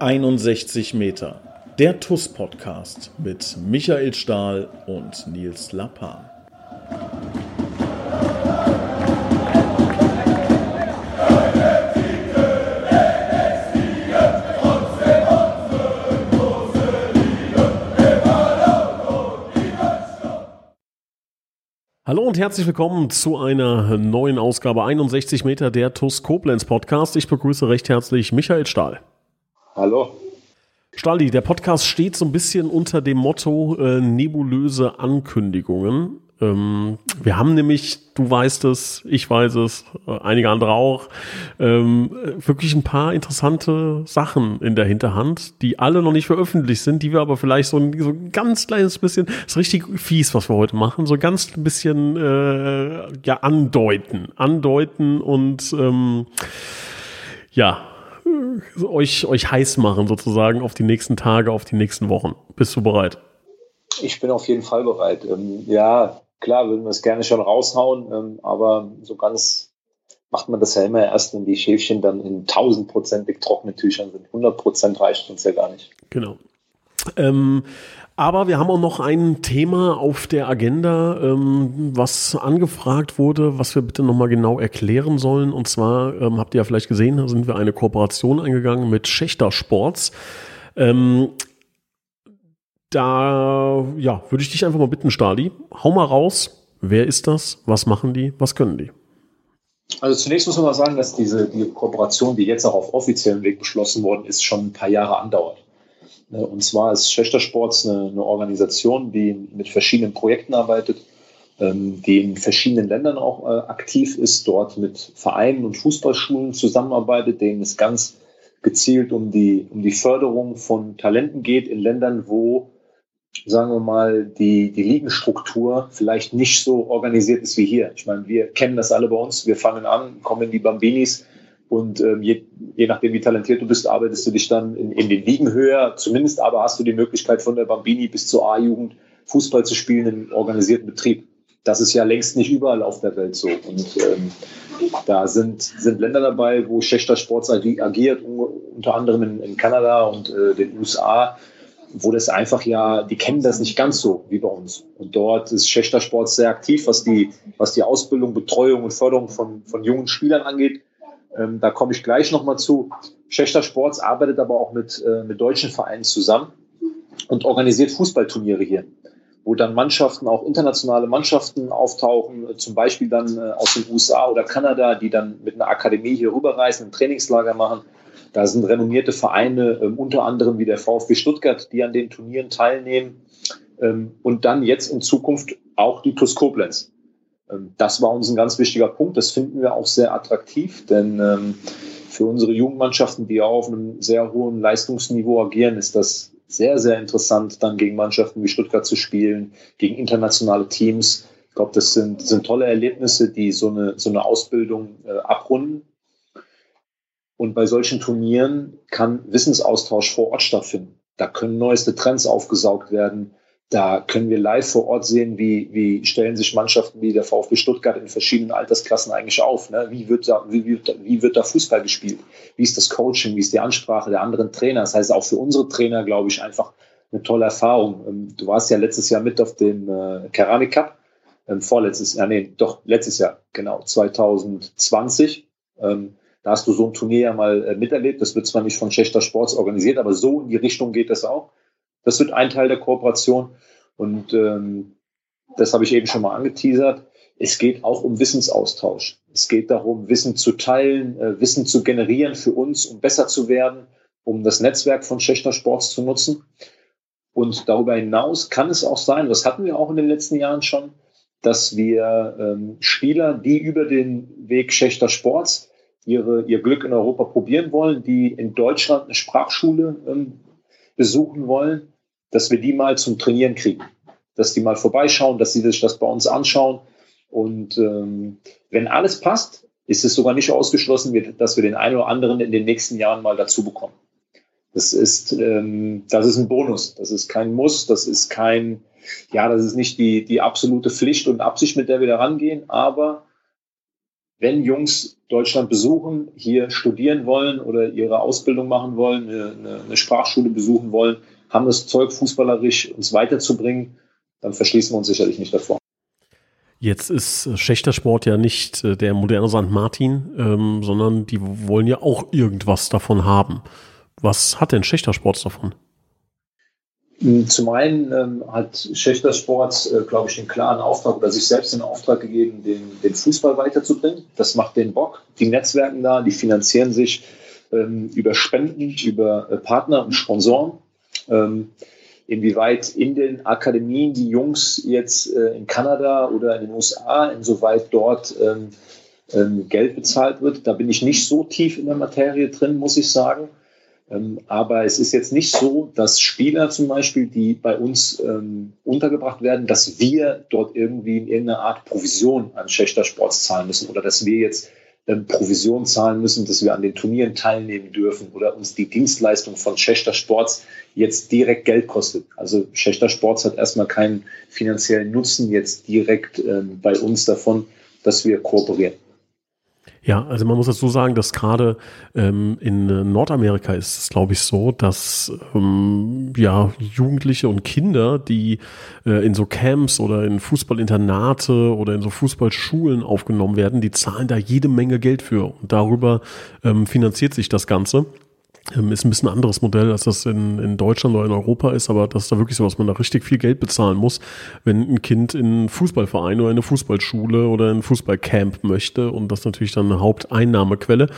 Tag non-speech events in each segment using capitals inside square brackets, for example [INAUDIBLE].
61 Meter. Der TUS-Podcast mit Michael Stahl und Nils Lappan. Hallo und herzlich willkommen zu einer neuen Ausgabe 61 Meter der TUS Koblenz Podcast. Ich begrüße recht herzlich Michael Stahl. Hallo. Stalli, der Podcast steht so ein bisschen unter dem Motto äh, nebulöse Ankündigungen. Ähm, wir haben nämlich, du weißt es, ich weiß es, äh, einige andere auch, ähm, wirklich ein paar interessante Sachen in der Hinterhand, die alle noch nicht veröffentlicht sind, die wir aber vielleicht so ein, so ein ganz kleines bisschen, ist richtig fies, was wir heute machen, so ganz ein bisschen äh, ja andeuten, andeuten und ähm, ja, euch, euch heiß machen sozusagen auf die nächsten Tage, auf die nächsten Wochen. Bist du bereit? Ich bin auf jeden Fall bereit. Ähm, ja, klar, würden wir es gerne schon raushauen, ähm, aber so ganz macht man das ja immer erst, wenn die Schäfchen dann in tausendprozentig trockenen Tüchern sind. 100 Prozent reicht uns ja gar nicht. Genau. Ähm, aber wir haben auch noch ein Thema auf der Agenda, ähm, was angefragt wurde, was wir bitte nochmal genau erklären sollen. Und zwar ähm, habt ihr ja vielleicht gesehen, da sind wir eine Kooperation eingegangen mit Schächter Sports. Ähm, da ja, würde ich dich einfach mal bitten, Stali, hau mal raus. Wer ist das? Was machen die? Was können die? Also zunächst muss man mal sagen, dass diese die Kooperation, die jetzt auch auf offiziellem Weg beschlossen worden ist, schon ein paar Jahre andauert. Äh, und zwar ist Schächter Sports eine, eine, Organisation, die mit verschiedenen Projekten arbeitet, ähm, die in verschiedenen Ländern auch äh, aktiv ist, dort mit Vereinen und Fußballschulen zusammenarbeitet, denen es ganz gezielt um die, um die Förderung von Talenten geht in Ländern, wo, sagen wir mal, die, die Ligenstruktur vielleicht nicht so organisiert ist wie hier. Ich meine, wir kennen das alle bei uns. Wir fangen an, kommen in die Bambinis, und ähm, je, je nachdem, wie talentiert du bist, arbeitest du dich dann in, in den Ligen höher. Zumindest aber hast du die Möglichkeit, von der Bambini bis zur A-Jugend Fußball zu spielen im organisierten Betrieb. Das ist ja längst nicht überall auf der Welt so. Und ähm, da sind, sind Länder dabei, wo Schächter Sports agiert, unter anderem in, in Kanada und äh, den USA, wo das einfach ja, die kennen das nicht ganz so wie bei uns. Und dort ist Schächter Sports sehr aktiv, was die, was die Ausbildung, Betreuung und Förderung von, von jungen Spielern angeht. Ähm, da komme ich gleich nochmal zu. Schächter Sports arbeitet aber auch mit, äh, mit deutschen Vereinen zusammen und organisiert Fußballturniere hier, wo dann Mannschaften, auch internationale Mannschaften auftauchen, zum Beispiel dann äh, aus den USA oder Kanada, die dann mit einer Akademie hier rüberreisen, ein Trainingslager machen. Da sind renommierte Vereine, ähm, unter anderem wie der VfB Stuttgart, die an den Turnieren teilnehmen. Ähm, und dann jetzt in Zukunft auch die TuS Koblenz. Ähm, das war uns ein ganz wichtiger Punkt. Das finden wir auch sehr attraktiv, denn ähm, für unsere Jugendmannschaften, die auf einem sehr hohen Leistungsniveau agieren, ist das sehr, sehr interessant, dann gegen Mannschaften wie Stuttgart zu spielen, gegen internationale Teams. Ich glaube, das sind, sind tolle Erlebnisse, die so eine, so eine Ausbildung äh, abrunden. Und bei solchen Turnieren kann Wissensaustausch vor Ort stattfinden. Da können neueste Trends aufgesaugt werden. Da können wir live vor Ort sehen, wie, wie stellen sich Mannschaften wie der VfB Stuttgart in verschiedenen Altersklassen eigentlich auf. Ne? Wie, wird da, wie, wird, wie wird da Fußball gespielt? Wie ist das Coaching? Wie ist die Ansprache der anderen Trainer? Das heißt, auch für unsere Trainer, glaube ich, einfach eine tolle Erfahrung. Ähm, du warst ja letztes Jahr mit auf dem äh, Keramik Cup. Ähm, vorletztes Jahr, nee, doch, letztes Jahr, genau, 2020. Ähm, da hast du so ein Turnier ja mal äh, miterlebt. Das wird zwar nicht von Schächter Sports organisiert, aber so in die Richtung geht das auch. Das wird ein Teil der Kooperation. Und ähm, das habe ich eben schon mal angeteasert. Es geht auch um Wissensaustausch. Es geht darum, Wissen zu teilen, äh, Wissen zu generieren für uns, um besser zu werden, um das Netzwerk von Schächter Sports zu nutzen. Und darüber hinaus kann es auch sein, das hatten wir auch in den letzten Jahren schon, dass wir ähm, Spieler, die über den Weg Schächter Sports ihre, ihr Glück in Europa probieren wollen, die in Deutschland eine Sprachschule ähm, besuchen wollen, dass wir die mal zum Trainieren kriegen. Dass die mal vorbeischauen, dass sie sich das bei uns anschauen. Und ähm, wenn alles passt, ist es sogar nicht ausgeschlossen, dass wir den einen oder anderen in den nächsten Jahren mal dazu bekommen. Das ist, ähm, das ist ein Bonus. Das ist kein Muss. Das ist kein, ja, das ist nicht die, die absolute Pflicht und Absicht, mit der wir da rangehen. Aber wenn Jungs Deutschland besuchen, hier studieren wollen oder ihre Ausbildung machen wollen, eine, eine Sprachschule besuchen wollen, haben das Zeug, fußballerisch uns weiterzubringen, dann verschließen wir uns sicherlich nicht davor. Jetzt ist Schächtersport ja nicht äh, der moderne St. Martin, ähm, sondern die wollen ja auch irgendwas davon haben. Was hat denn Schächtersport davon? Hm, zum einen ähm, hat Schächter Sports, äh, glaube ich, den klaren Auftrag oder sich selbst den Auftrag gegeben, den, den Fußball weiterzubringen. Das macht den Bock. Die Netzwerken da, die finanzieren sich ähm, über Spenden, über äh, Partner und Sponsoren. Ähm, inwieweit in den Akademien die Jungs jetzt äh, in Kanada oder in den USA, insoweit dort ähm, ähm, Geld bezahlt wird, da bin ich nicht so tief in der Materie drin, muss ich sagen. Ähm, aber es ist jetzt nicht so, dass Spieler zum Beispiel, die bei uns ähm, untergebracht werden, dass wir dort irgendwie in irgendeiner Art Provision an Schächter Sports zahlen müssen oder dass wir jetzt ähm, Provision zahlen müssen, dass wir an den Turnieren teilnehmen dürfen oder uns die Dienstleistung von Schächter Sports jetzt direkt Geld kostet. Also Schächter Sports hat erstmal keinen finanziellen Nutzen jetzt direkt bei uns davon, dass wir kooperieren. Ja, also man muss dazu sagen, dass gerade ähm, in Nordamerika ist es, glaube ich, so, dass ähm, ja Jugendliche und Kinder, die äh, in so Camps oder in Fußballinternate oder in so Fußballschulen aufgenommen werden, die zahlen da jede Menge Geld für und darüber ähm, finanziert sich das Ganze. Ähm, ist ein bisschen ein anderes Modell, als das in, in Deutschland oder in Europa ist, aber das ist da wirklich so, dass man da richtig viel Geld bezahlen muss, wenn ein Kind in einen Fußballverein oder in eine Fußballschule oder in ein Fußballcamp möchte und das natürlich dann eine Haupteinnahmequelle.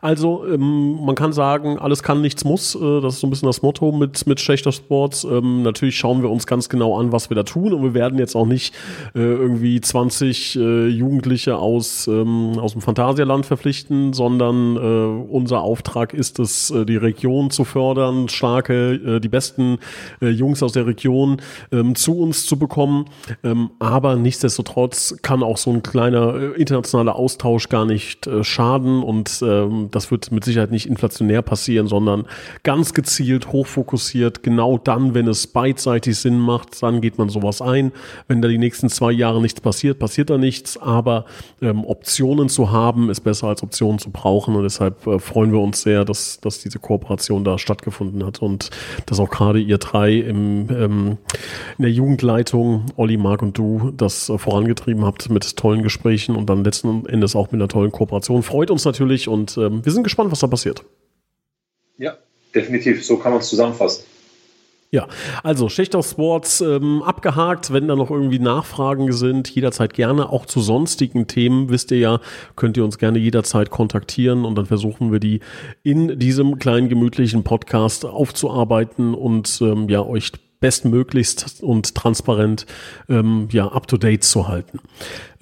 Also ähm, man kann sagen, alles kann, nichts muss. Äh, das ist so ein bisschen das Motto mit, mit Schlechter Sports. Ähm, natürlich schauen wir uns ganz genau an, was wir da tun und wir werden jetzt auch nicht äh, irgendwie 20 äh, Jugendliche aus, ähm, aus dem Phantasialand verpflichten, sondern äh, unser Auftrag ist es, äh, die Region zu fördern, starke, äh, die besten äh, Jungs aus der Region ähm, zu uns zu bekommen. Ähm, aber nichtsdestotrotz kann auch so ein kleiner äh, internationaler Austausch gar nicht schaden und ähm, das wird mit Sicherheit nicht inflationär passieren, sondern ganz gezielt, hochfokussiert, genau dann, wenn es beidseitig Sinn macht, dann geht man sowas ein. Wenn da die nächsten zwei Jahre nichts passiert, passiert da nichts, aber Optionen zu haben, ist besser als Optionen zu brauchen und deshalb freuen wir uns sehr, dass, dass diese Kooperation da stattgefunden hat und dass auch gerade ihr drei im, ähm, in der Jugendleitung, Olli, Marc und du, das äh, vorangetrieben habt mit tollen Gesprächen und dann letzten Endes auch mit einer tollen Kooperation. Freut uns natürlich und ähm, wir sind gespannt, was da passiert. Ja, definitiv. So kann man es zusammenfassen. Ja, also Schächter Sports ähm, abgehakt. Wenn da noch irgendwie Nachfragen sind, jederzeit gerne. Auch zu sonstigen Themen, wisst ihr ja, könnt ihr uns gerne jederzeit kontaktieren und dann versuchen wir die in diesem kleinen gemütlichen Podcast aufzuarbeiten und ähm, ja euch bestmöglichst und transparent ähm, ja up to date zu halten.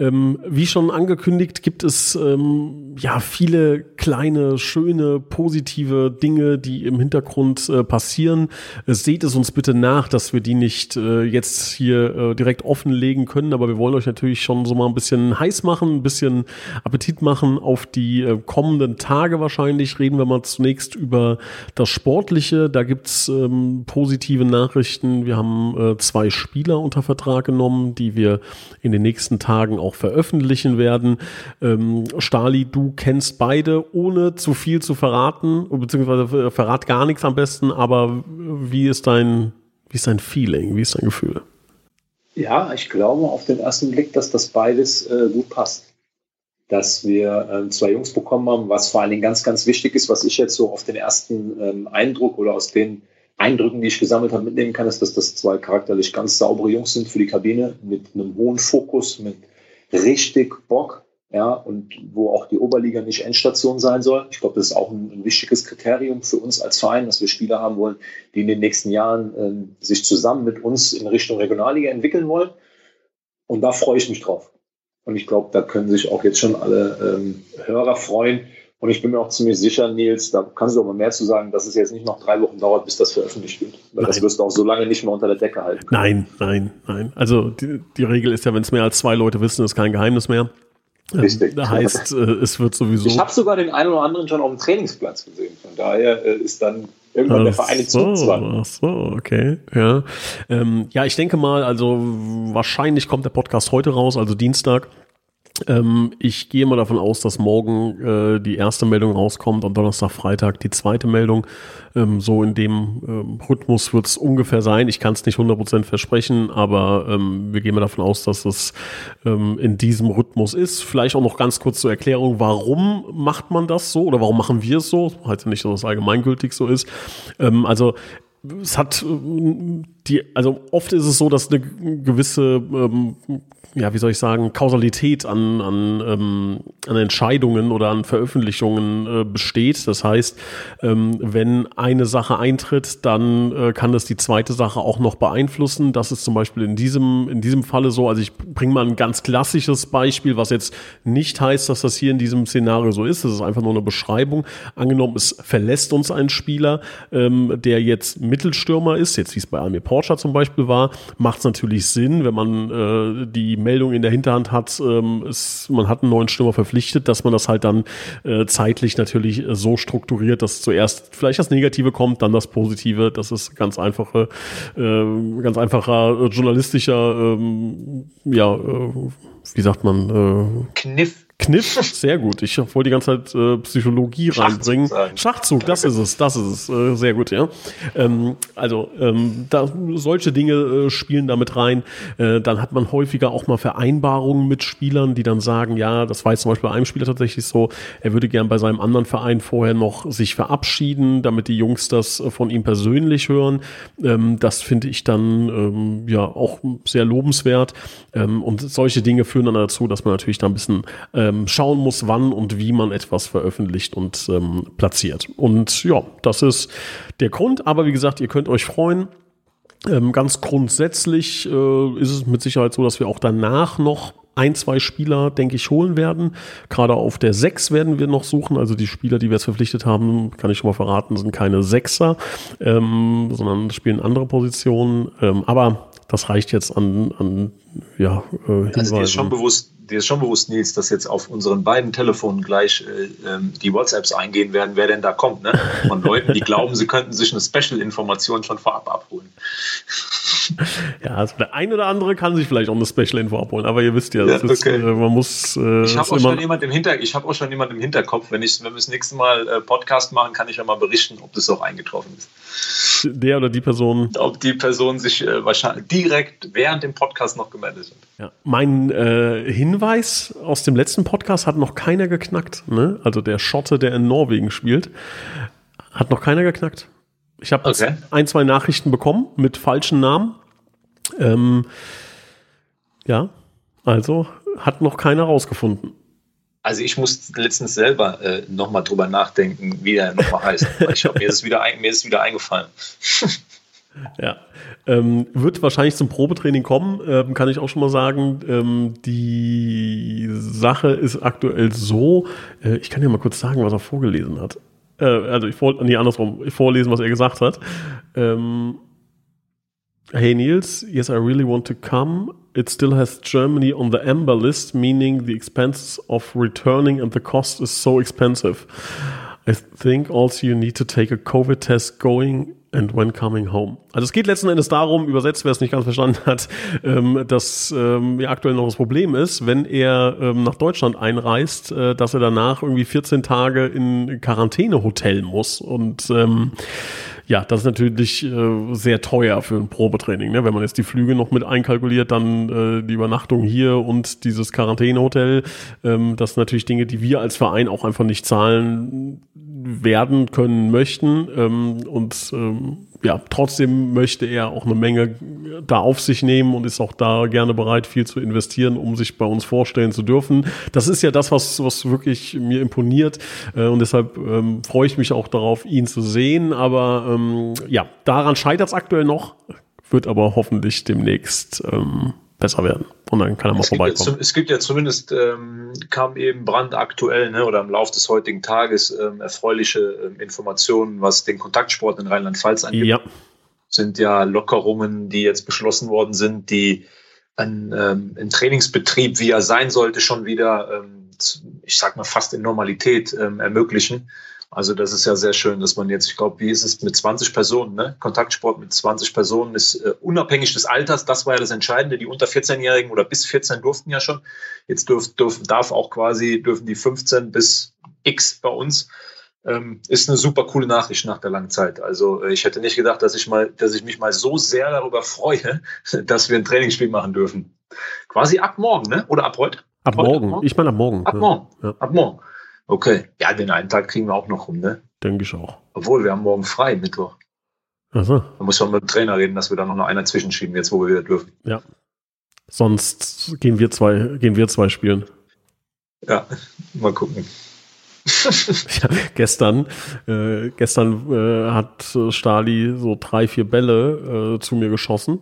Ähm, wie schon angekündigt, gibt es ähm, ja viele kleine, schöne, positive Dinge, die im Hintergrund äh, passieren. Äh, seht es uns bitte nach, dass wir die nicht äh, jetzt hier äh, direkt offenlegen können, aber wir wollen euch natürlich schon so mal ein bisschen heiß machen, ein bisschen Appetit machen auf die äh, kommenden Tage wahrscheinlich. Reden wir mal zunächst über das Sportliche. Da gibt's ähm, positive Nachrichten. Wir haben äh, zwei Spieler unter Vertrag genommen, die wir in den nächsten Tagen auch veröffentlichen werden. Ähm, Stali, du kennst beide, ohne zu viel zu verraten, beziehungsweise verrat gar nichts am besten, aber wie ist dein, wie ist dein Feeling, wie ist dein Gefühl? Ja, ich glaube auf den ersten Blick, dass das beides äh, gut passt. Dass wir äh, zwei Jungs bekommen haben, was vor allen Dingen ganz, ganz wichtig ist, was ich jetzt so auf den ersten ähm, Eindruck oder aus den Eindrücken, die ich gesammelt habe, mitnehmen kann, ist, dass das zwei charakterlich ganz saubere Jungs sind für die Kabine, mit einem hohen Fokus, mit richtig Bock, ja, und wo auch die Oberliga nicht Endstation sein soll. Ich glaube, das ist auch ein, ein, wichtiges Kriterium für uns als Verein, dass wir Spieler haben wollen, die in den nächsten Jahren ähm, sich zusammen mit uns in Richtung Regionalliga entwickeln wollen. Und da freue ich mich drauf. Und ich glaube, da können sich auch jetzt schon alle ähm, Hörer freuen, und ich bin mir auch ziemlich sicher, Nils, da kannst du mal mehr zu sagen, dass es jetzt nicht noch drei Wochen dauert, bis das veröffentlicht wird. Weil nein. das wirst du auch so lange nicht mehr unter der Decke halten. Können. Nein, nein, nein. Also die, die Regel ist ja, wenn es mehr als zwei Leute wissen, ist kein Geheimnis mehr. Richtig. Das heißt, äh, es wird sowieso. Ich habe sogar den einen oder anderen schon auf dem Trainingsplatz gesehen. Von daher äh, ist dann irgendwann der Verein so, Ach so, okay. Ja. Ähm, ja, ich denke mal, also wahrscheinlich kommt der Podcast heute raus, also Dienstag. Ähm, ich gehe mal davon aus, dass morgen äh, die erste Meldung rauskommt und Donnerstag, Freitag die zweite Meldung. Ähm, so in dem ähm, Rhythmus wird es ungefähr sein. Ich kann es nicht 100% versprechen, aber ähm, wir gehen mal davon aus, dass es ähm, in diesem Rhythmus ist. Vielleicht auch noch ganz kurz zur Erklärung, warum macht man das so oder warum machen wir es so? Halt nicht, dass es allgemeingültig so ist. Ähm, also es hat die, also oft ist es so, dass eine gewisse ähm, ja, wie soll ich sagen, Kausalität an, an, ähm, an Entscheidungen oder an Veröffentlichungen äh, besteht. Das heißt, ähm, wenn eine Sache eintritt, dann äh, kann das die zweite Sache auch noch beeinflussen. Das ist zum Beispiel in diesem, in diesem Falle so. Also ich bringe mal ein ganz klassisches Beispiel, was jetzt nicht heißt, dass das hier in diesem Szenario so ist. Das ist einfach nur eine Beschreibung. Angenommen, es verlässt uns ein Spieler, ähm, der jetzt Mittelstürmer ist, jetzt wie es bei Almir Porcher zum Beispiel war, macht es natürlich Sinn, wenn man äh, die Meldung in der Hinterhand hat, ähm, ist, man hat einen neuen Stürmer verpflichtet, dass man das halt dann äh, zeitlich natürlich so strukturiert, dass zuerst vielleicht das Negative kommt, dann das Positive. Das ist ganz einfache, äh, ganz einfacher äh, journalistischer, ähm, ja, äh, wie sagt man? Äh, Kniff. Kniff, sehr gut. Ich wollte die ganze Zeit äh, Psychologie Schachzug reinbringen. Sagen. Schachzug, das ist es, das ist es. Äh, sehr gut, ja. Ähm, also ähm, da, solche Dinge äh, spielen damit rein. Äh, dann hat man häufiger auch mal Vereinbarungen mit Spielern, die dann sagen, ja, das war jetzt zum Beispiel bei einem Spieler tatsächlich so, er würde gern bei seinem anderen Verein vorher noch sich verabschieden, damit die Jungs das äh, von ihm persönlich hören. Ähm, das finde ich dann ähm, ja auch sehr lobenswert. Ähm, und solche Dinge führen dann dazu, dass man natürlich da ein bisschen äh, ähm, schauen muss, wann und wie man etwas veröffentlicht und ähm, platziert. Und ja, das ist der Grund. Aber wie gesagt, ihr könnt euch freuen. Ähm, ganz grundsätzlich äh, ist es mit Sicherheit so, dass wir auch danach noch ein, zwei Spieler, denke ich, holen werden. Gerade auf der Sechs werden wir noch suchen. Also die Spieler, die wir jetzt verpflichtet haben, kann ich schon mal verraten, sind keine Sechser, ähm, sondern spielen andere Positionen. Ähm, aber das reicht jetzt an, an ja, äh, Hinweisen. Also dir ist schon bewusst, dir ist schon bewusst, Nils, dass jetzt auf unseren beiden Telefonen gleich äh, ähm, die WhatsApps eingehen werden, wer denn da kommt, ne? Von [LAUGHS] Leuten, die glauben, sie könnten sich eine Special-Information schon vorab abholen. [LAUGHS] Ja, also der eine oder andere kann sich vielleicht auch eine Special-Info abholen, aber ihr wisst ja, ja okay. ist, äh, man muss. Äh, ich habe auch, schon jemand im Hinter, ich hab auch schon jemand im Hinterkopf. Wenn, ich, wenn wir das nächste Mal äh, Podcast machen, kann ich ja mal berichten, ob das auch eingetroffen ist. Der oder die Person. Ob die Person sich äh, wahrscheinlich direkt während dem Podcast noch gemeldet hat. Ja. Mein äh, Hinweis aus dem letzten Podcast hat noch keiner geknackt. Ne? Also der Schotte, der in Norwegen spielt, hat noch keiner geknackt. Ich habe okay. ein, zwei Nachrichten bekommen mit falschen Namen. Ähm, ja, also hat noch keiner rausgefunden. Also ich muss letztens selber äh, nochmal drüber nachdenken, wie er nochmal heißt. ich hab, mir, ist wieder ein, mir ist wieder eingefallen. [LAUGHS] ja. Ähm, wird wahrscheinlich zum Probetraining kommen, ähm, kann ich auch schon mal sagen. Ähm, die Sache ist aktuell so, äh, ich kann ja mal kurz sagen, was er vorgelesen hat. Äh, also ich wollte, nee, andersrum, vorlesen, was er gesagt hat. Ähm, hey Niels, yes, I really want to come. It still has Germany on the amber list, meaning the expenses of returning and the cost is so expensive. I think also you need to take a COVID test going and when coming home. Also es geht letzten Endes darum, übersetzt, wer es nicht ganz verstanden hat, [LAUGHS] ähm, dass ähm, ja aktuell noch das Problem ist, wenn er ähm, nach Deutschland einreist, äh, dass er danach irgendwie 14 Tage in Quarantänehotel muss und ähm, ja, das ist natürlich äh, sehr teuer für ein Probetraining. Ne? Wenn man jetzt die Flüge noch mit einkalkuliert, dann äh, die Übernachtung hier und dieses Quarantänehotel, ähm, das sind natürlich Dinge, die wir als Verein auch einfach nicht zahlen werden können möchten. Ähm, und ähm, ja, trotzdem möchte er auch eine Menge da auf sich nehmen und ist auch da gerne bereit, viel zu investieren, um sich bei uns vorstellen zu dürfen. Das ist ja das, was, was wirklich mir imponiert. Äh, und deshalb ähm, freue ich mich auch darauf, ihn zu sehen. Aber ähm, ja, daran scheitert es aktuell noch, wird aber hoffentlich demnächst ähm, besser werden. Und dann kann er mal es vorbeikommen. Gibt ja, es gibt ja zumindest, ähm, kam eben brandaktuell ne, oder im Laufe des heutigen Tages ähm, erfreuliche ähm, Informationen, was den Kontaktsport in Rheinland-Pfalz angeht. Ja. Sind ja Lockerungen, die jetzt beschlossen worden sind, die ein, ähm, ein Trainingsbetrieb, wie er sein sollte, schon wieder, ähm, ich sag mal, fast in Normalität ähm, ermöglichen. Also das ist ja sehr schön, dass man jetzt, ich glaube, wie ist es mit 20 Personen, ne? Kontaktsport mit 20 Personen ist äh, unabhängig des Alters, das war ja das Entscheidende. Die unter 14-Jährigen oder bis 14 durften ja schon. Jetzt dürf, dürf, darf auch quasi, dürfen die 15 bis X bei uns. Ähm, ist eine super coole Nachricht nach der langen Zeit. Also äh, ich hätte nicht gedacht, dass ich mal, dass ich mich mal so sehr darüber freue, [LAUGHS] dass wir ein Trainingsspiel machen dürfen. Quasi ab morgen, ne? Oder ab heute? Ab heute, morgen. Ab morgen. Ich meine ab morgen. Ab morgen. Ja. Ab morgen. Okay. Ja, den einen Tag kriegen wir auch noch rum, ne? Denke ich auch. Obwohl, wir haben morgen frei, Mittwoch. Achso. Da muss man mit dem Trainer reden, dass wir da noch einer zwischenschieben, jetzt wo wir wieder dürfen. Ja. Sonst gehen wir zwei, gehen wir zwei spielen. Ja, mal gucken. [LAUGHS] ja, gestern, äh, gestern äh, hat Stali so drei, vier Bälle äh, zu mir geschossen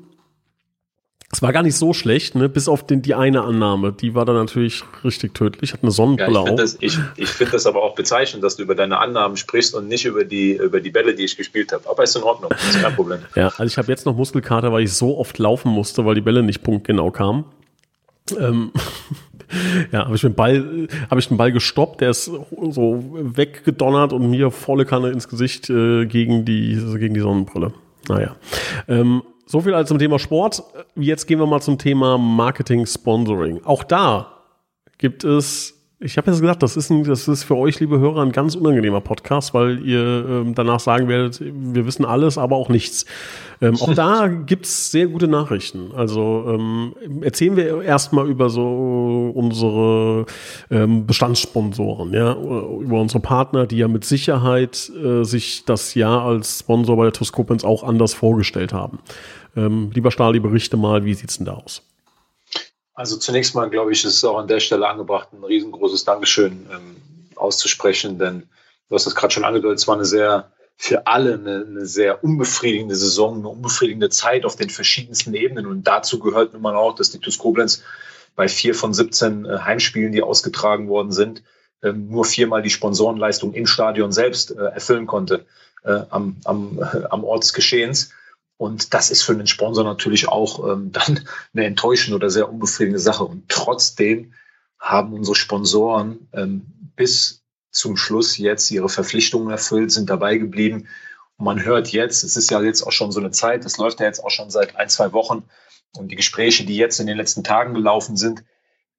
es war gar nicht so schlecht, ne? bis auf den, die eine Annahme. Die war dann natürlich richtig tödlich, hat eine Sonnenbrille ja, ich auch. Das, ich ich finde das aber auch bezeichnend, dass du über deine Annahmen sprichst und nicht über die, über die Bälle, die ich gespielt habe. Aber ist in Ordnung, ist kein Problem. ja, also ich habe jetzt noch Muskelkater, weil ich so oft laufen musste, weil die Bälle nicht punktgenau kamen. Ähm, [LAUGHS] ja, habe ich den Ball, habe ich den Ball gestoppt, der ist so weggedonnert und mir volle Kanne ins Gesicht äh, gegen die gegen die Sonnenbrille. Naja. Ähm, so viel also zum Thema Sport. Jetzt gehen wir mal zum Thema Marketing, Sponsoring. Auch da gibt es ich habe jetzt gesagt, das ist, ein, das ist für euch, liebe Hörer, ein ganz unangenehmer Podcast, weil ihr ähm, danach sagen werdet, wir wissen alles, aber auch nichts. Ähm, auch da [LAUGHS] gibt's sehr gute Nachrichten. Also ähm, erzählen wir erstmal über so unsere ähm, Bestandssponsoren, ja, über unsere Partner, die ja mit Sicherheit äh, sich das Jahr als Sponsor bei der Toskopens auch anders vorgestellt haben. Ähm, lieber Stali, berichte mal, wie sieht's denn da aus? Also zunächst mal, glaube ich, ist es auch an der Stelle angebracht, ein riesengroßes Dankeschön ähm, auszusprechen, denn du hast das gerade schon angedeutet, es war eine sehr, für alle eine, eine, sehr unbefriedigende Saison, eine unbefriedigende Zeit auf den verschiedensten Ebenen. Und dazu gehört nun mal auch, dass die TuS Koblenz bei vier von 17 äh, Heimspielen, die ausgetragen worden sind, ähm, nur viermal die Sponsorenleistung im Stadion selbst äh, erfüllen konnte äh, am, am, äh, am Ort des Geschehens. Und das ist für einen Sponsor natürlich auch ähm, [LAUGHS] dann eine enttäuschende oder sehr unbefriedigende Sache. Und trotzdem haben unsere Sponsoren ähm, bis zum Schluss jetzt ihre Verpflichtungen erfüllt, sind dabei geblieben. Und man hört jetzt, es ist ja jetzt auch schon so eine Zeit, das läuft ja jetzt auch schon seit ein, zwei Wochen. Und die Gespräche, die jetzt in den letzten Tagen gelaufen sind,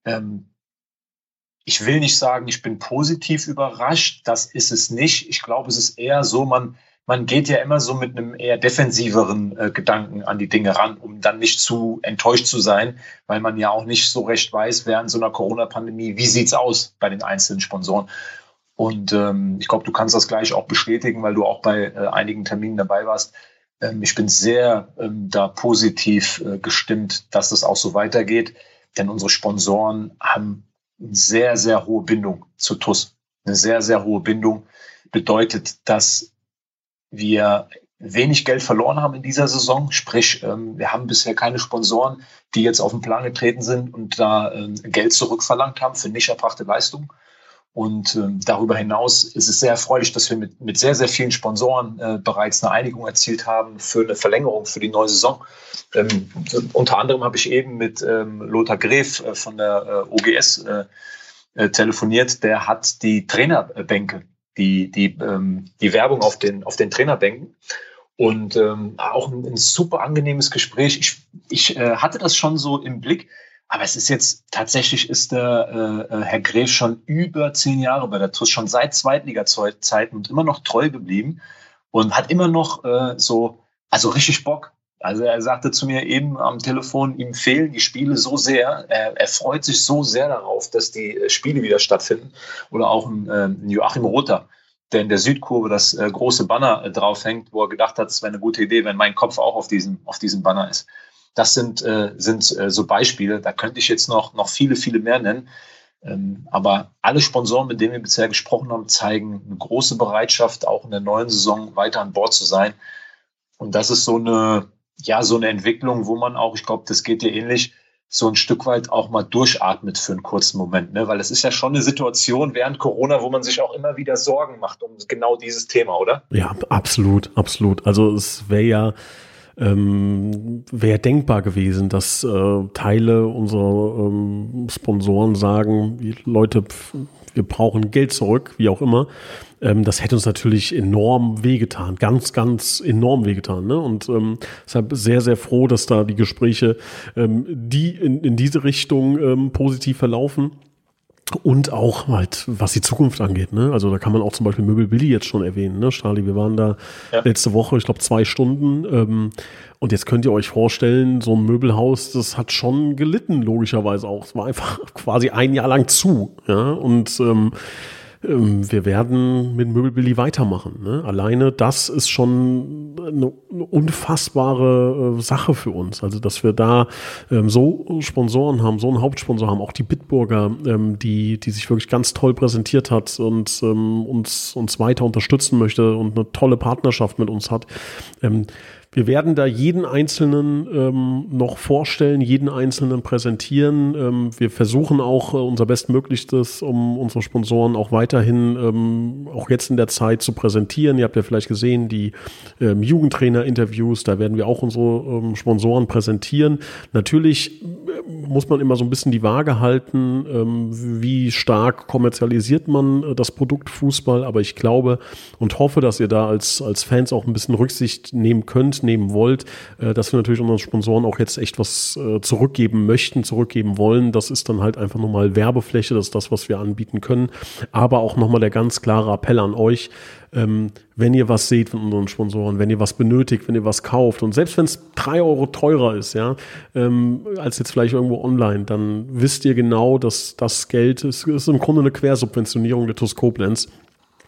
ähm, ich will nicht sagen, ich bin positiv überrascht. Das ist es nicht. Ich glaube, es ist eher so, man, man geht ja immer so mit einem eher defensiveren äh, Gedanken an die Dinge ran, um dann nicht zu enttäuscht zu sein, weil man ja auch nicht so recht weiß während so einer Corona-Pandemie, wie sieht's aus bei den einzelnen Sponsoren. Und ähm, ich glaube, du kannst das gleich auch bestätigen, weil du auch bei äh, einigen Terminen dabei warst. Ähm, ich bin sehr ähm, da positiv äh, gestimmt, dass das auch so weitergeht, denn unsere Sponsoren haben eine sehr, sehr hohe Bindung zu TUS. Eine sehr, sehr hohe Bindung bedeutet, dass wir wenig Geld verloren haben in dieser Saison. Sprich, ähm, wir haben bisher keine Sponsoren, die jetzt auf den Plan getreten sind und da ähm, Geld zurückverlangt haben für nicht erbrachte Leistung. Und ähm, darüber hinaus ist es sehr erfreulich, dass wir mit, mit sehr, sehr vielen Sponsoren äh, bereits eine Einigung erzielt haben für eine Verlängerung für die neue Saison. Unter anderem habe ich eben mit Lothar Gref äh, von der äh, OGS telefoniert. Der hat die Trainerbänke die, die, ähm, die Werbung auf den, auf den Trainerbänken. Und ähm, auch ein, ein super angenehmes Gespräch. Ich, ich äh, hatte das schon so im Blick, aber es ist jetzt tatsächlich ist der äh, äh Herr Gref schon über zehn Jahre bei der TUS, schon seit Zweitliga-Zeiten und immer noch treu geblieben und hat immer noch äh, so, also richtig Bock, also er sagte zu mir eben am Telefon, ihm fehlen die Spiele so sehr. Er, er freut sich so sehr darauf, dass die äh, Spiele wieder stattfinden. Oder auch ein, äh, ein Joachim Rother, der in der Südkurve das äh, große Banner draufhängt, wo er gedacht hat, es wäre eine gute Idee, wenn mein Kopf auch auf diesem, auf diesem Banner ist. Das sind, sind so Beispiele. Da könnte ich jetzt noch, noch viele, viele mehr nennen. Ähm, aber alle Sponsoren, mit denen wir bisher gesprochen haben, zeigen eine große Bereitschaft, auch in der neuen Saison weiter an Bord zu sein. Und das ist so eine, ja, so eine Entwicklung, wo man auch, ich glaube, das geht dir ähnlich, so ein Stück weit auch mal durchatmet für einen kurzen Moment, ne? Weil es ist ja schon eine Situation während Corona, wo man sich auch immer wieder Sorgen macht um genau dieses Thema, oder? Ja, absolut, absolut. Also es wäre ja ähm, wäre denkbar gewesen, dass äh, Teile unserer ähm, Sponsoren sagen, Leute, wir brauchen Geld zurück, wie auch immer. Ähm, das hätte uns natürlich enorm wehgetan, ganz, ganz enorm wehgetan. Ne? Und ähm, deshalb sehr, sehr froh, dass da die Gespräche, ähm, die in, in diese Richtung ähm, positiv verlaufen. Und auch halt, was die Zukunft angeht, ne? Also da kann man auch zum Beispiel Möbel Billy jetzt schon erwähnen, ne, Stali? Wir waren da ja. letzte Woche, ich glaube, zwei Stunden. Ähm, und jetzt könnt ihr euch vorstellen, so ein Möbelhaus, das hat schon gelitten, logischerweise auch. Es war einfach [LAUGHS] quasi ein Jahr lang zu. Ja? Und ähm, ähm, wir werden mit Möbelbilly weitermachen. Ne? Alleine das ist schon eine, eine unfassbare äh, Sache für uns. Also, dass wir da ähm, so Sponsoren haben, so einen Hauptsponsor haben, auch die Bitburger, ähm, die, die sich wirklich ganz toll präsentiert hat und ähm, uns, uns weiter unterstützen möchte und eine tolle Partnerschaft mit uns hat. Wir werden da jeden Einzelnen ähm, noch vorstellen, jeden Einzelnen präsentieren. Ähm, wir versuchen auch äh, unser Bestmöglichstes, um unsere Sponsoren auch weiterhin, ähm, auch jetzt in der Zeit zu präsentieren. Ihr habt ja vielleicht gesehen, die ähm, Jugendtrainer-Interviews, da werden wir auch unsere ähm, Sponsoren präsentieren. Natürlich äh, muss man immer so ein bisschen die Waage halten, ähm, wie stark kommerzialisiert man äh, das Produkt Fußball. Aber ich glaube und hoffe, dass ihr da als, als Fans auch ein bisschen Rücksicht nehmen könnt nehmen wollt, äh, dass wir natürlich unseren Sponsoren auch jetzt echt was äh, zurückgeben möchten, zurückgeben wollen. Das ist dann halt einfach nochmal Werbefläche, das ist das, was wir anbieten können. Aber auch nochmal der ganz klare Appell an euch, ähm, wenn ihr was seht von unseren Sponsoren, wenn ihr was benötigt, wenn ihr was kauft und selbst wenn es drei Euro teurer ist, ja, ähm, als jetzt vielleicht irgendwo online, dann wisst ihr genau, dass das Geld ist, ist im Grunde eine Quersubventionierung der TUS Koblenz.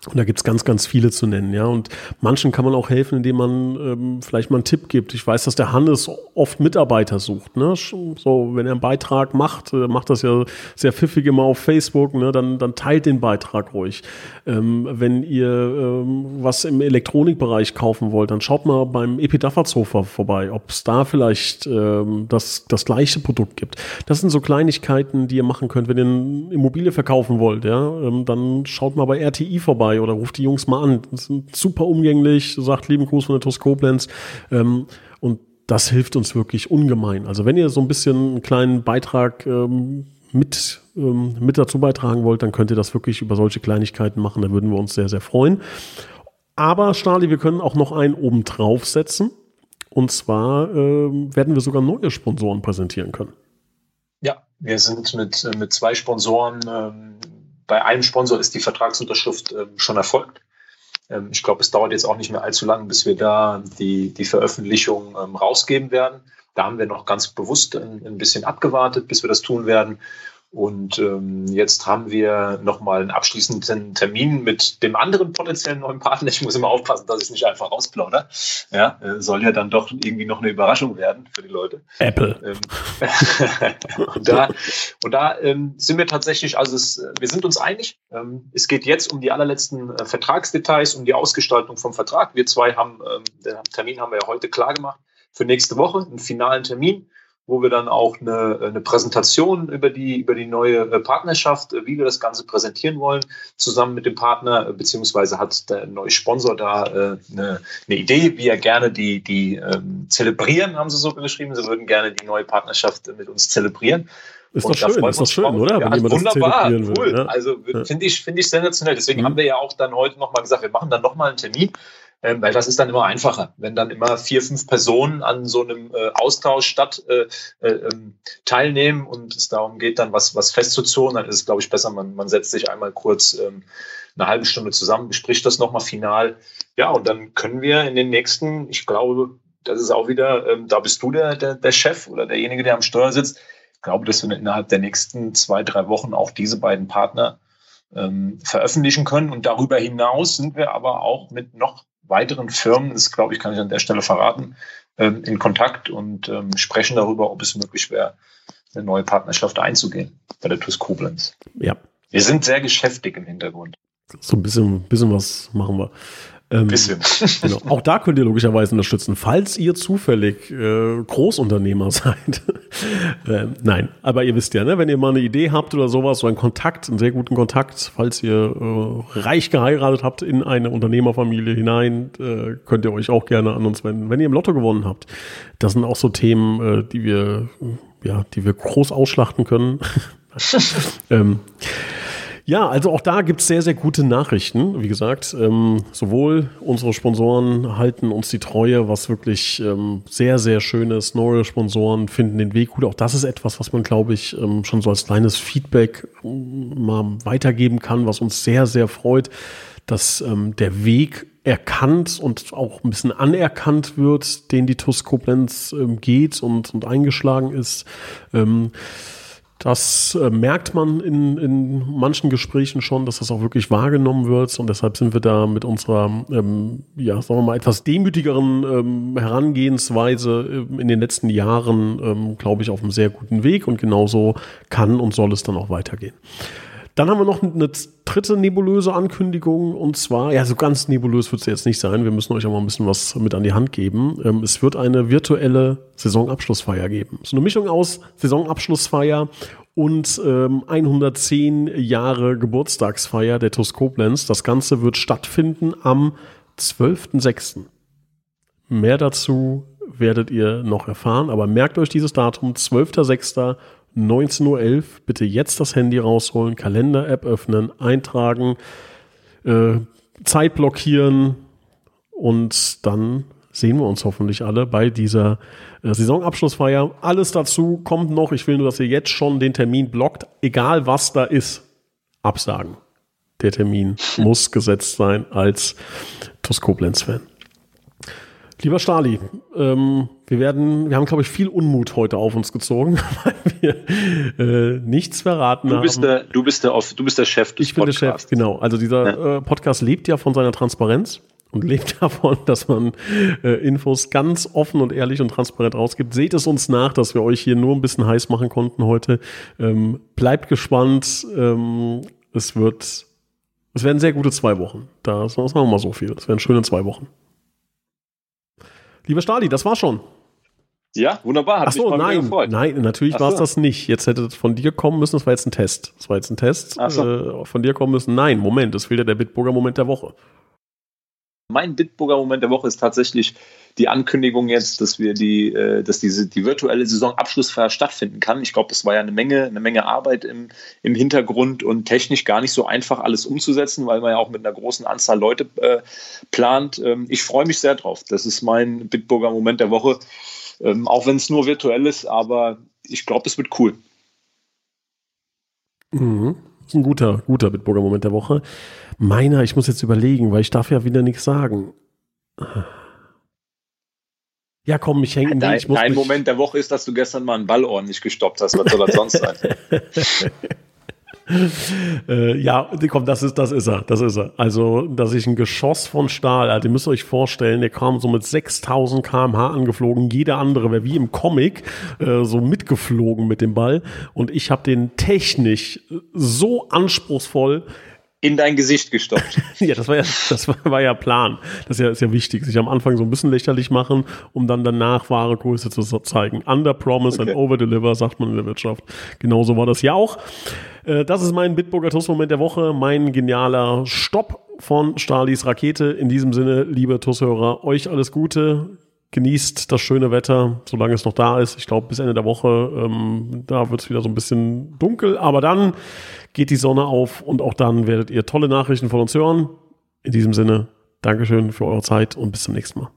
Und da gibt's ganz, ganz viele zu nennen, ja. Und manchen kann man auch helfen, indem man ähm, vielleicht mal einen Tipp gibt. Ich weiß, dass der Hannes oft Mitarbeiter sucht. Ne? So, wenn er einen Beitrag macht, äh, macht das ja sehr pfiffig immer auf Facebook, ne? dann, dann teilt den Beitrag ruhig. Ähm, wenn ihr ähm, was im Elektronikbereich kaufen wollt, dann schaut mal beim Epidaffershofer vorbei, ob es da vielleicht ähm, das, das gleiche Produkt gibt. Das sind so Kleinigkeiten, die ihr machen könnt, wenn ihr eine Immobilie verkaufen wollt, ja. Ähm, dann schaut mal bei RTI vorbei vorbei oder ruft die Jungs mal an. Sind super umgänglich, sagt lieben Gruß von der TUS Koblenz. Ähm, und das hilft uns wirklich ungemein. Also wenn ihr so ein bisschen einen kleinen Beitrag ähm, mit, ähm, mit dazu beitragen wollt, dann könnt ihr das wirklich über solche Kleinigkeiten machen. Da würden wir uns sehr, sehr freuen. Aber Stali, wir können auch noch einen oben drauf setzen. Und zwar ähm, werden wir sogar neue Sponsoren präsentieren können. Ja, wir sind mit, äh, mit zwei Sponsoren ähm, bei einem Sponsor ist die Vertragsunterschrift ähm, schon erfolgt. Ähm, ich glaube, es dauert jetzt auch nicht mehr allzu lang, bis wir da die, die Veröffentlichung ähm, rausgeben werden. Da haben wir noch ganz bewusst ein, ein bisschen abgewartet, bis wir das tun werden. Und ähm, jetzt haben wir nochmal einen abschließenden Termin mit dem anderen potenziellen neuen Partner. Ich muss immer aufpassen, dass ich es nicht einfach rausplaudere. Ja, äh, soll ja dann doch irgendwie noch eine Überraschung werden für die Leute. Apple. Ähm, [LAUGHS] und da, und da ähm, sind wir tatsächlich, also es, wir sind uns einig. Ähm, es geht jetzt um die allerletzten äh, Vertragsdetails, um die Ausgestaltung vom Vertrag. Wir zwei haben, ähm, den Termin haben wir ja heute klar gemacht für nächste Woche, einen finalen Termin wo wir dann auch eine, eine Präsentation über die, über die neue äh, Partnerschaft, äh, wie wir das Ganze präsentieren wollen, zusammen mit dem Partner, äh, beziehungsweise hat der neue Sponsor da eine, eine Idee, wie er gerne die, die ähm, zelebrieren, haben sie so geschrieben. Sie würden gerne die neue Partnerschaft mit uns zelebrieren. Ist doch schön, ist doch schön, oder? Ja, Wenn wunderbar, cool. Will, ja? Also finde ich, finde ich sensationell. Deswegen mhm. haben wir ja auch dann heute nochmal gesagt, wir machen dann nochmal einen Termin ähm, weil das ist dann immer einfacher, wenn dann immer vier, fünf Personen an so einem äh, Austausch statt äh, äh, ähm, teilnehmen und es darum geht, dann was, was festzuzurren, dann ist es, glaube ich, besser, man, man setzt sich einmal kurz ähm, eine halbe Stunde zusammen, bespricht das nochmal final. Ja, und dann können wir in den nächsten, ich glaube, das ist auch wieder, ähm, da bist du der, der, der Chef oder derjenige, der am Steuer sitzt. Ich glaube, dass wir innerhalb der nächsten zwei, drei Wochen auch diese beiden Partner ähm, veröffentlichen können. Und darüber hinaus sind wir aber auch mit noch weiteren Firmen, das glaube ich, kann ich an der Stelle verraten, ähm, in Kontakt und ähm, sprechen darüber, ob es möglich wäre, eine neue Partnerschaft einzugehen bei der TUS Koblenz. Ja. Wir sind sehr geschäftig im Hintergrund. So ein bisschen, bisschen was machen wir. Ähm, bisschen. [LAUGHS] Genau. Auch da könnt ihr logischerweise unterstützen, falls ihr zufällig äh, Großunternehmer [LAUGHS] seid. äh, nein, aber ihr wisst ja, ne, wenn ihr mal eine Idee habt oder sowas, so einen Kontakt, einen sehr guten Kontakt, falls ihr äh, reich geheiratet habt in eine Unternehmerfamilie hinein, äh, könnt ihr euch auch gerne an uns wenden, wenn ihr im Lotto gewonnen habt. Das sind auch so Themen, äh, die wir, ja, die wir groß ausschlachten können. [LAUGHS] ähm, ja, also auch da gibt's sehr, sehr gute Nachrichten. Wie gesagt, ähm, sowohl unsere Sponsoren halten uns die Treue, was wirklich ähm, sehr, sehr schön ist. Neue Sponsoren finden den Weg gut. Auch das ist etwas, was man, glaube ich, ähm, schon so als kleines Feedback ähm, mal weitergeben kann, was uns sehr, sehr freut, dass ähm, der Weg erkannt und auch ein bisschen anerkannt wird, den die TUS Koblenz ähm, geht und, und eingeschlagen ist. Ähm, das äh, merkt man in, in manchen Gesprächen schon, dass das auch wirklich wahrgenommen wird. Und deshalb sind wir da mit unserer, ähm, ja, sagen wir mal, etwas demütigeren ähm, Herangehensweise äh, in den letzten Jahren, ähm, glaube ich, auf einem sehr guten Weg. Und genauso kann und soll es dann auch weitergehen. Dann haben wir noch eine dritte nebulöse Ankündigung und zwar, ja, so ganz nebulös wird es jetzt nicht sein. Wir müssen euch auch mal ein bisschen was mit an die Hand geben. Ähm, es wird eine virtuelle Saisonabschlussfeier geben. So eine Mischung aus Saisonabschlussfeier und ähm, 110 Jahre Geburtstagsfeier der TuS Koblenz. Das Ganze wird stattfinden am 12.06. Mehr dazu werdet ihr noch erfahren, aber merkt euch dieses Datum, 12.06. 19.11 Uhr. Bitte jetzt das Handy rausholen, Kalender-App öffnen, eintragen, äh, Zeit blockieren und dann sehen wir uns hoffentlich alle bei dieser äh, Saisonabschlussfeier. Alles dazu kommt noch. Ich will nur, dass ihr jetzt schon den Termin blockt, egal was da ist. Absagen. Der Termin [LAUGHS] muss gesetzt sein als TuS Koblenz-Fan. Lieber Stali, ähm, wir werden, wir haben, glaube ich, viel Unmut heute auf uns gezogen, [LAUGHS] weil wir äh, nichts verraten du bist haben. Der, du, bist der, du bist der Chef des Ich bin Podcasts. der Chef, genau. Also dieser ja. äh, Podcast lebt ja von seiner Transparenz und lebt [LAUGHS] davon, dass man äh, Infos ganz offen und ehrlich und transparent rausgibt. Seht es uns nach, dass wir euch hier nur ein bisschen heiß machen konnten heute. Ähm, bleibt gespannt. Ähm, es wird, es werden sehr gute zwei Wochen. Da sagen wir mal so viel. Es werden schöne zwei Wochen. Lieber Stali, das war schon. Ja, wunderbar. Hat Ach nein, nein, natürlich war es das nicht. Jetzt hätte es von dir kommen müssen, das war jetzt ein Test. Das war jetzt ein Test. So. Äh, von dir kommen müssen. Nein, Moment, das fehlt ja der Bitburger Moment der Woche. Mein Bitburger Moment der Woche ist tatsächlich die Ankündigung jetzt, dass wir die, äh, dass diese die virtuelle Saisonabschlussfeier stattfinden kann. Ich glaube, das war ja eine Menge, eine Menge Arbeit im, im Hintergrund und technisch gar nicht so einfach alles umzusetzen, weil man ja auch mit einer großen Anzahl Leute äh, plant. Ähm, ich freue mich sehr drauf. Das ist mein Bitburger Moment der Woche. Ähm, auch wenn es nur virtuell ist, aber ich glaube, es wird cool. Mhm. Ein guter, guter Bitburger Moment der Woche. Meiner, ich muss jetzt überlegen, weil ich darf ja wieder nichts sagen. Ja, komm, ich hänge. Dein, dein Moment der Woche ist, dass du gestern mal einen Ball ordentlich gestoppt hast. Was soll das sonst sein? [LAUGHS] äh, ja, komm, das ist, das ist er, das ist er. Also, dass ich ein Geschoss von Stahl, also, ihr müsst euch vorstellen, der kam so mit 6000 kmh angeflogen, jeder andere wäre wie im Comic äh, so mitgeflogen mit dem Ball und ich habe den technisch so anspruchsvoll in dein Gesicht gestoppt. [LAUGHS] ja, das war ja, das war, war, ja Plan. Das ist ja, ist ja wichtig. Sich am Anfang so ein bisschen lächerlich machen, um dann danach wahre Größe zu zeigen. Under promise okay. and over deliver, sagt man in der Wirtschaft. Genauso war das ja auch. Äh, das ist mein Bitburger Tuss-Moment der Woche, mein genialer Stopp von Stalis Rakete. In diesem Sinne, liebe Tuss-Hörer, euch alles Gute genießt das schöne Wetter, solange es noch da ist. Ich glaube, bis Ende der Woche, ähm, da wird es wieder so ein bisschen dunkel, aber dann geht die Sonne auf und auch dann werdet ihr tolle Nachrichten von uns hören. In diesem Sinne, Dankeschön für eure Zeit und bis zum nächsten Mal.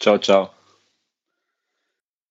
Ciao, ciao.